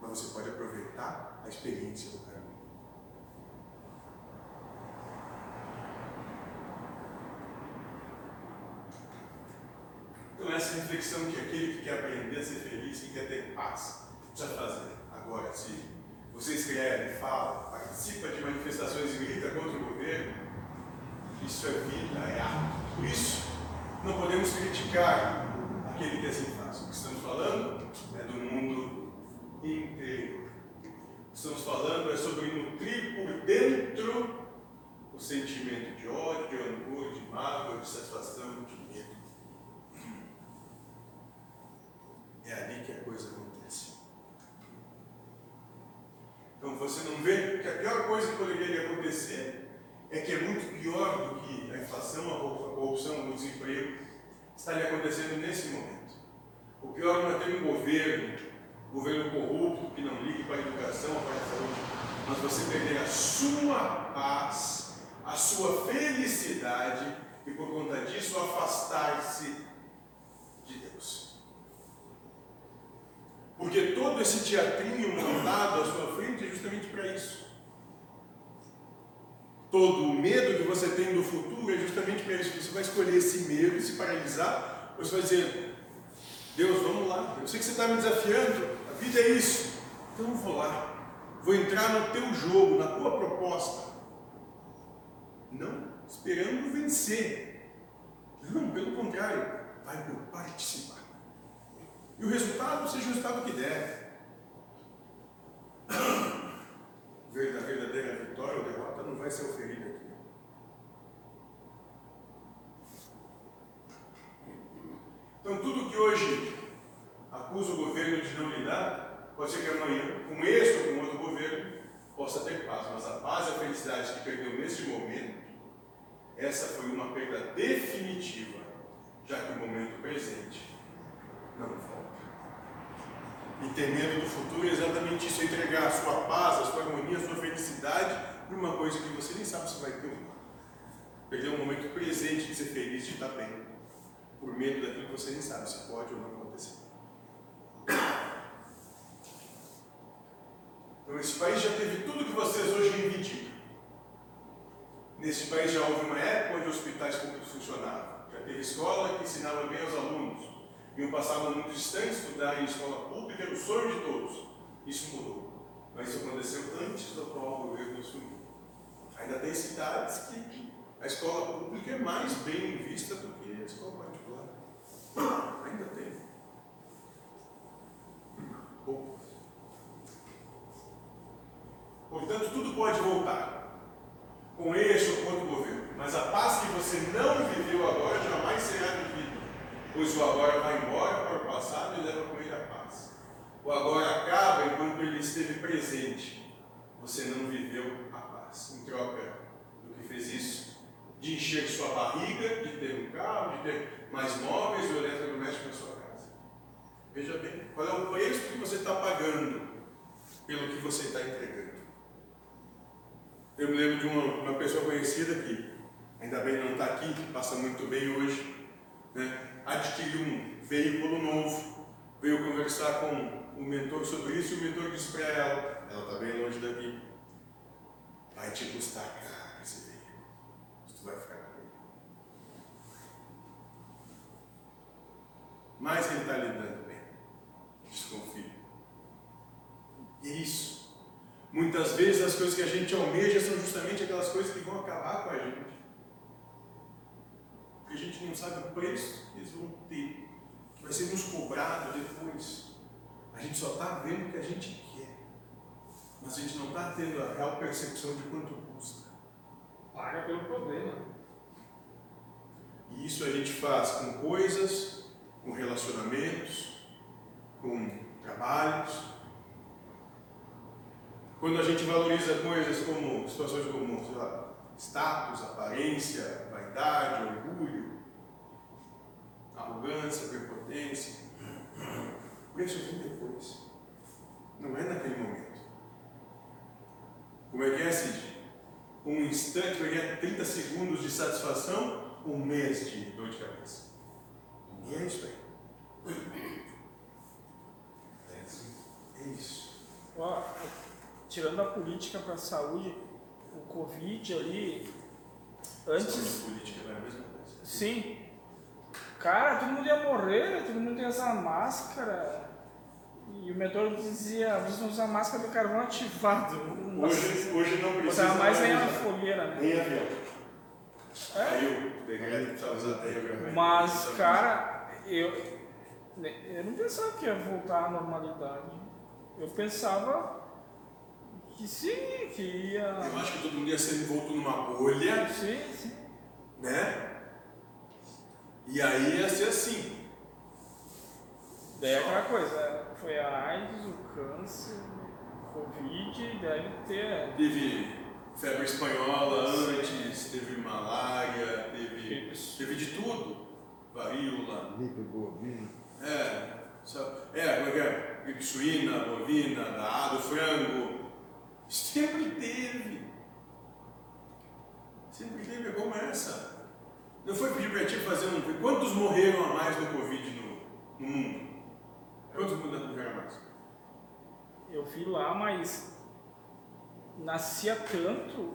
Mas você pode aproveitar a experiência do caminho. Então essa reflexão que aquele que quer aprender a ser feliz, que quer ter paz, precisa fazer. Agora, se você escreve, fala, participa de manifestações e grita contra o governo, isso é vida, é arte. Por isso, não podemos criticar aquele que assim faz. O que estamos falando é do mundo inteiro. O que estamos falando é sobre nutrir por dentro o sentimento de ódio, de rancor, de mágoa, de satisfação, de medo. É ali que a coisa acontece. Então você não vê que a pior coisa que poderia acontecer é que é muito pior do que a inflação, a corrupção, o desemprego está lhe acontecendo nesse momento. O pior é ter um governo, um governo corrupto, que não ligue para a educação, para a saúde, mas você perder a sua paz, a sua felicidade e por conta disso afastar-se de Deus. Porque todo esse teatrinho montado à sua frente é justamente para isso. Todo o medo que você tem do futuro é justamente para isso. Você vai escolher esse medo e se paralisar, ou você vai dizer, Deus, vamos lá. Eu sei que você está me desafiando, a vida é isso. Então eu vou lá. Vou entrar no teu jogo, na tua proposta. Não esperando vencer. Não, pelo contrário, vai por participar. E o resultado seja o resultado que der. A verdadeira vitória ou derrota não vai ser oferida aqui. Então, tudo que hoje acusa o governo de não lidar, pode ser que amanhã, com esse ou com outro governo, possa ter paz. Mas a paz e a felicidade que perdeu neste momento, essa foi uma perda definitiva, já que o momento presente não volta. E ter medo do futuro é exatamente isso: é entregar a sua paz, a sua harmonia, a sua felicidade por uma coisa que você nem sabe se vai ter ou não. Perder o momento presente de ser feliz, de estar bem, por medo daquilo que você nem sabe se pode ou não acontecer. Então, esse país já teve tudo que vocês hoje reivindicam. Nesse país já houve uma época onde hospitais públicos funcionavam. Já teve escola que ensinava bem aos alunos. Iam passar muito distante estudar em escola pública, era o sonho de todos. Isso mudou. Mas isso aconteceu antes do atual governo assumir. Ainda tem cidades que a escola pública é mais bem vista do que a escola particular. <coughs> Ainda tem. Poucas. Portanto, tudo pode voltar. Com este ou com outro governo. Mas a paz que você não viveu agora jamais será vivida. Pois o agora vai embora para o passado e leva com ele a paz. O agora acaba enquanto ele esteve presente. Você não viveu a paz. Em troca do que fez isso, de encher sua barriga, de ter um carro, de ter mais móveis ou eletrodomésticos na sua casa. Veja bem, qual é o preço que você está pagando pelo que você está entregando. Eu me lembro de uma, uma pessoa conhecida que, ainda bem não está aqui, passa muito bem hoje, né? adquiriu um veículo novo, veio conversar com o mentor sobre isso e o mentor disse para ela, ela está bem longe daqui, vai te custar caro tu vai ficar com ele. Mas ele está lidando bem, desconfie. E é isso. Muitas vezes as coisas que a gente almeja são justamente aquelas coisas que vão acabar com a gente. Porque a gente não sabe o preço que eles vão ter, que vai ser nos cobrado depois. A gente só está vendo o que a gente quer, mas a gente não está tendo a real percepção de quanto. Paga pelo problema. E isso a gente faz com coisas, com relacionamentos, com trabalhos. Quando a gente valoriza coisas como, situações como, sei lá, status, aparência, vaidade, orgulho, arrogância, prepotência, o preço vem depois. Não é naquele momento. Como é que é, Cid? Um instante vai ganhar 30 segundos de satisfação, um mês de dor de cabeça. E é isso aí. É isso. Ó, tirando a política para a saúde, o Covid ali, antes. política é a mesma coisa. Sim. Cara, todo mundo ia morrer, todo mundo ia usar máscara. E o meteoro dizia, vocês vão usar máscara de carvão ativado. Hoje, hoje não precisa mais nem a fogueira, né? nem avião. É. Mas, cara, eu, eu não pensava que ia voltar à normalidade. Eu pensava que sim, que ia. Eu acho que todo mundo ia ser envolto numa bolha, Sim, sim. né? E aí ia ser assim. Daí é aquela coisa, foi a AIDS, o câncer, o Covid, deve ter. Teve febre espanhola Sim. antes, teve malária, teve, teve de tudo. Varíola. Gripe bovina. É, é, como é que é? Gripe suína, bovina, da do frango. Sempre teve. Sempre teve, é como essa. Não foi pedir pra ti fazer um. Quantos morreram a mais no Covid no, no mundo? Quantos morreram a mais? Eu vi lá, mas nascia tanto,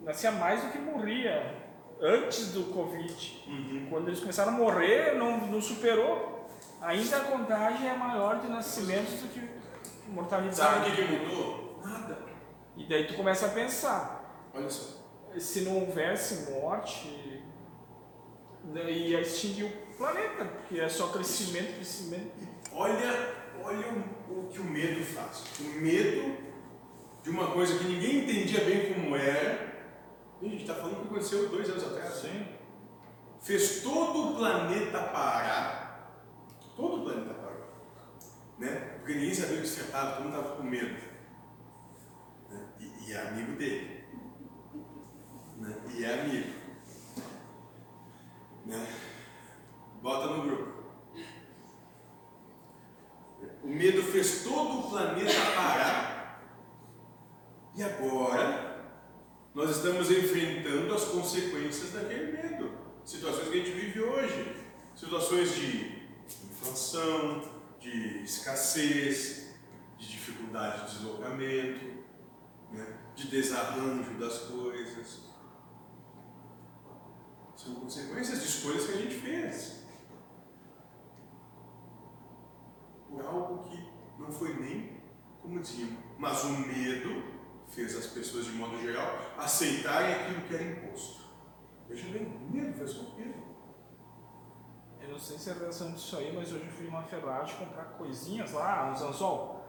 nascia mais do que morria antes do Covid. Uhum. Quando eles começaram a morrer, não, não superou. Ainda a contagem é maior de nascimentos do que mortalidade. Sabe o que, que mudou? Nada. E daí tu começa a pensar, Olha só. se não houvesse morte, ia extinguir o planeta, porque é só crescimento, crescimento. Olha, olha o, o que o medo faz. O medo de uma coisa que ninguém entendia bem como era. A gente está falando que aconteceu dois anos atrás. Sim. Fez todo o planeta parar. Todo o planeta parou. Né? Porque ninguém sabia o que se tratava, todo mundo estava com medo. Né? E, e é amigo dele. Né? E é amigo. Né? Bota no grupo. O medo fez todo o planeta parar. E agora nós estamos enfrentando as consequências daquele medo. Situações que a gente vive hoje. Situações de inflação, de escassez, de dificuldade de deslocamento, né? de desarranjo das coisas. São consequências de escolhas que a gente fez. Por algo que não foi nem como diziam. Mas o medo fez as pessoas, de modo geral, aceitarem aquilo que era imposto. Veja bem, o medo fez com medo. Eu não sei se é relação disso aí, mas hoje eu fui numa Ferrari comprar coisinhas lá, uns anzol.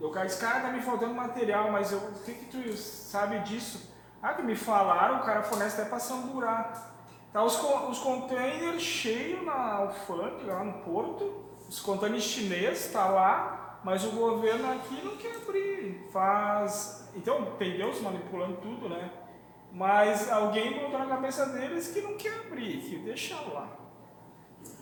E o cara tá me faltando material, mas eu, o que que tu sabe disso? Ah, que me falaram, o cara fornece até pra samburar. Tá os, os containers cheios na alfândega, lá no porto, os containers chineses tá lá, mas o governo aqui não quer abrir. Faz... Então, tem Deus manipulando tudo, né? Mas alguém botou na cabeça deles que não quer abrir, que deixa lá.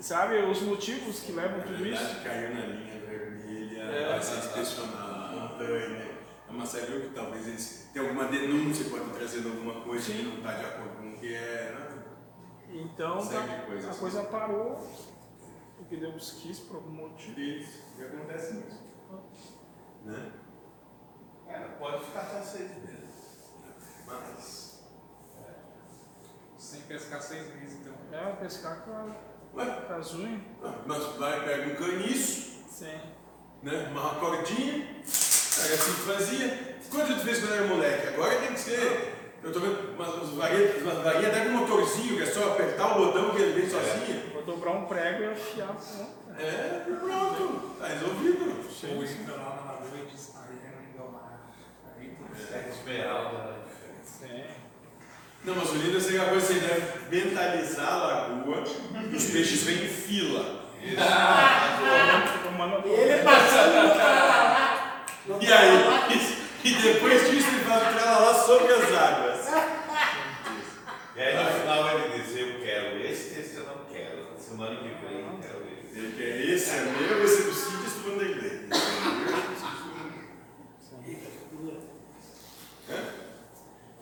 Sabe os motivos que levam tudo isso? verdade, caiu na linha vermelha, É. vai ser inspecionado na montanha. É uma série que talvez eles tenham alguma denúncia, pode trazendo alguma coisa que Sim. não está de acordo com o que é. Né? Então tá- a coisa parou, porque Deus quis por algum motivo. Isso, e acontece isso. Né? Cara, pode ficar até seis meses. Mas. Sem pescar seis meses, então. É, pescar com, a, com as unhas. mas vai, pega um caniço, Sim. né? Uma cordinha, aí assim que fazia. Quando tu fez quando era moleque? Agora tem que ser. Eu tô vendo umas, umas varinhas, umas varinhas até com motorzinho, que é só apertar o botão que ele vem sozinho. Vou dobrar um prego e afiar a ponta. É, e pronto, tá resolvido. Ou lá na lagoa e diz, Ariano Indomar. Aí tudo É. certo. Esmeralda. Sim. Não, mas o lindo seria uma coisa você deve mentalizar a lagoa e os peixes vêm em fila. Tomando a Ele passando lá. E aí, e depois disso ele faz o lá sobre as águas. <laughs> E aí no final ele diz, eu quero esse, esse eu não quero. Semana que vem eu quero quer esse é meu, esse é do sítio, esse do Vanderlei.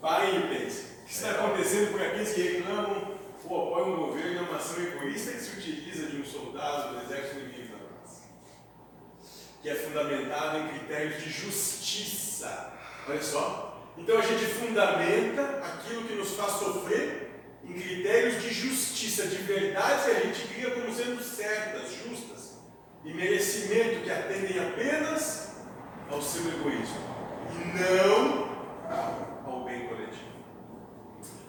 Parem e pensem. O que está acontecendo por aqueles que reclamam ou apoiam um governo e uma ação egoísta que se utiliza de um soldado do exército inimigo da paz? Que é fundamentado em critérios de justiça. Olha só. Então a gente fundamenta aquilo que nos faz sofrer em critérios de justiça, de verdade que a gente cria como sendo certas, justas, e merecimento que atendem apenas ao seu egoísmo e não ao bem coletivo.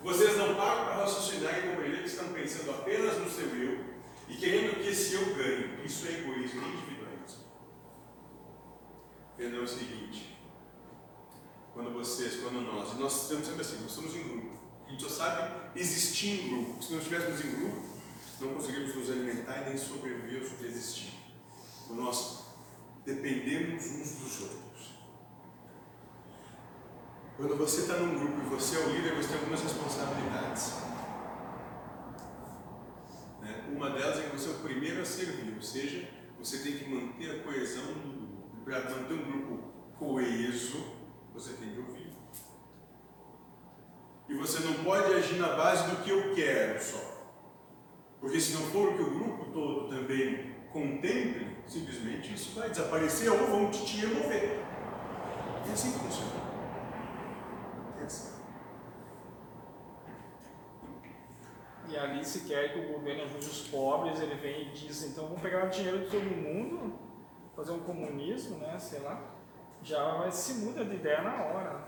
Vocês não param para raciocinar e compreender que estão pensando apenas no seu eu e querendo que esse eu ganhe. Isso é egoísmo, individualismo. Entendam o seguinte: quando vocês, quando nós, nós estamos sempre assim, nós estamos em grupo. A gente só sabe existir em grupo. Se não estivéssemos em grupo, não conseguiríamos nos alimentar e nem sobreviver ou subsistir. Nós dependemos uns dos outros. Quando você está num grupo e você é o líder, você tem algumas responsabilidades. Né? Uma delas é que você é o primeiro a servir, ou seja, você tem que manter a coesão do grupo. Para manter um grupo coeso, você tem que ouvir. E você não pode agir na base do que eu quero só. Porque se não for o que o grupo todo também contemple, simplesmente isso vai desaparecer ou vão te, remover. É assim que funciona. É assim. E ali se quer que o governo ajude os pobres, ele vem e diz, então vamos pegar o dinheiro de todo mundo, fazer um comunismo, né, sei lá, já se muda de ideia na hora.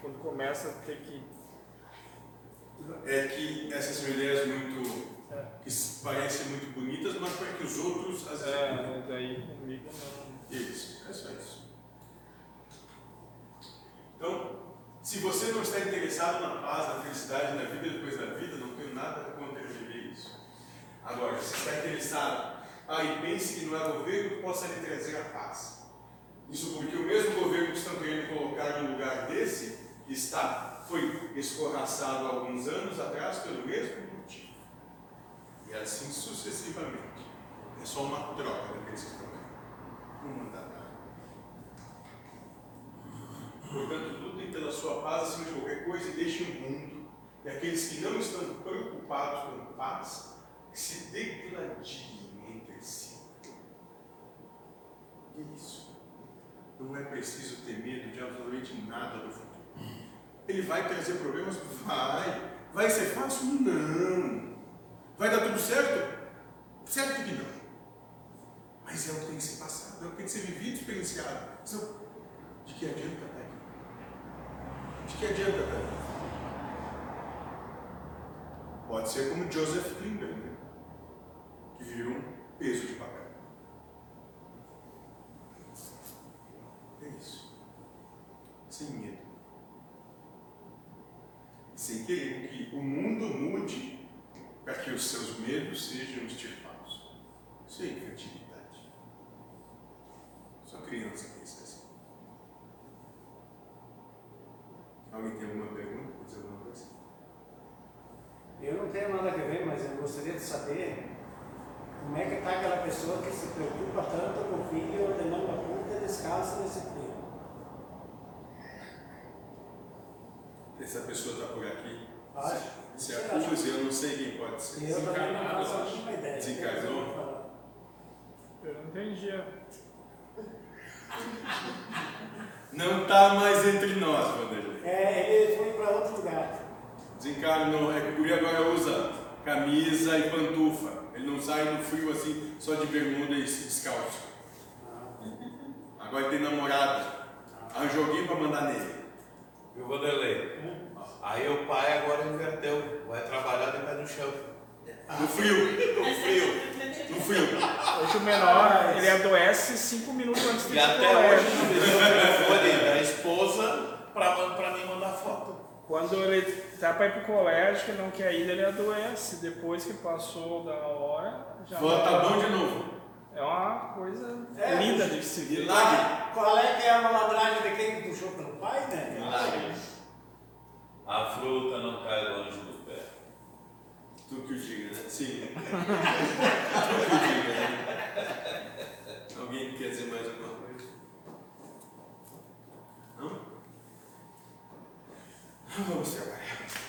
Quando começa a ter que... É que essas ideias muito. É. que parecem muito bonitas, mas para que os outros as. É, daí comigo não... Isso, é só isso. Então, se você não está interessado na paz, na felicidade, na vida depois da vida, não tenho nada contra viver isso. Agora, se está interessado, ah, e pense que não é o governo que possa lhe trazer a paz. Isso porque o mesmo governo que estão querendo colocar no lugar desse está, foi escorraçado há alguns anos atrás pelo mesmo motivo. E assim sucessivamente. É só uma troca daqueles que estão aí. Não manda nada. Portanto, lutem pela sua paz acima de qualquer coisa e deixem o mundo. E aqueles que não estão preocupados com paz, que se degladiem entre si. Isso. Não é preciso ter medo de absolutamente nada do futuro. Ele vai trazer problemas? Vai. Vai ser fácil? Não. Vai dar tudo certo? Certo que não. Mas é o que tem que ser passado, é o que tem que ser vivido, experienciado. Senão, de que adianta estar aqui? De que adianta estar aqui? Pode ser como Joseph Klimber, né? que virou um peso de papel. É isso. Sem medo. Sem querer que o mundo mude para que os seus medos sejam extirpados. Isso é infantilidade. Só criança pensa assim. Alguém tem alguma pergunta? Quer dizer alguma coisa? Eu não tenho nada a ver, mas eu gostaria de saber como é que está aquela pessoa que se preocupa tanto com o filho de não dar conta e descansa nesse tempo. Essa pessoa está por aqui. Acho. Se acusa, eu não sei quem pode ser. Eu também não Desencarnado, faço a ideia. Desencarnou? Eu não entendi. Não está mais entre nós, Vanderlei. É, ele foi para outro lugar. Desencarnou. É que o guri agora usa camisa e pantufa. Ele não sai no frio assim, só de bermuda e descalço. Agora ele tem namorada. Arranjou alguém para mandar nele. Viu, Vanderlei? Aí o pai agora inverteu. Vai trabalhar de pé no chão. No frio. No frio. No frio. Hoje o menor, ele adoece cinco minutos antes de E até hoje colégio. não deixou o telefone da esposa pra, pra mim mandar foto. Quando ele tá para ir pro colégio, que não quer ir, ele adoece. Depois que passou da hora, já tá bom de novo. É uma coisa é, linda de se ver. Lá, qual é que é a malandragem de quem puxou pelo pai, né? Milagre. A fruta não cai longe do pé. Tu que o diga, né? Sim. <laughs> tu que o diga, né? Alguém quer dizer mais alguma coisa? Não? Vamos trabalhar.